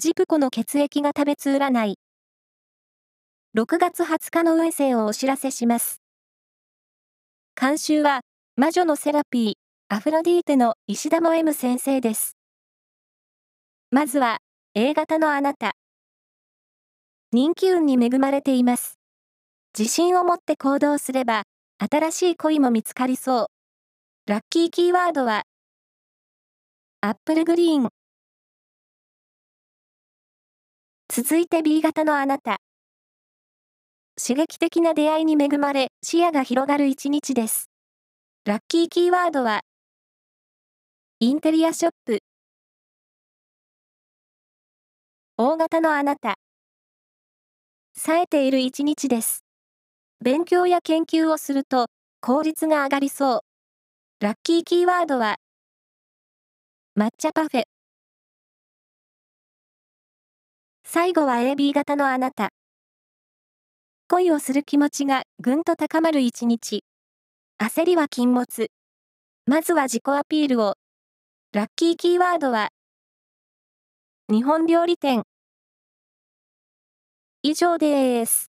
ジプコの血液が食べつ占い。6月20日の運勢をお知らせします。監修は、魔女のセラピー、アフロディーテの石田も M 先生です。まずは、A 型のあなた。人気運に恵まれています。自信を持って行動すれば、新しい恋も見つかりそう。ラッキーキーワードは、アップルグリーン。続いて B 型のあなた。刺激的な出会いに恵まれ、視野が広がる一日です。ラッキーキーワードは、インテリアショップ。 O 型のあなた。冴えている一日です。勉強や研究をすると、効率が上がりそう。ラッキーキーワードは、抹茶パフェ。最後は AB 型のあなた。恋をする気持ちがぐんと高まる一日。焦りは禁物。まずは自己アピールを。ラッキーキーワードは、日本料理店。以上です。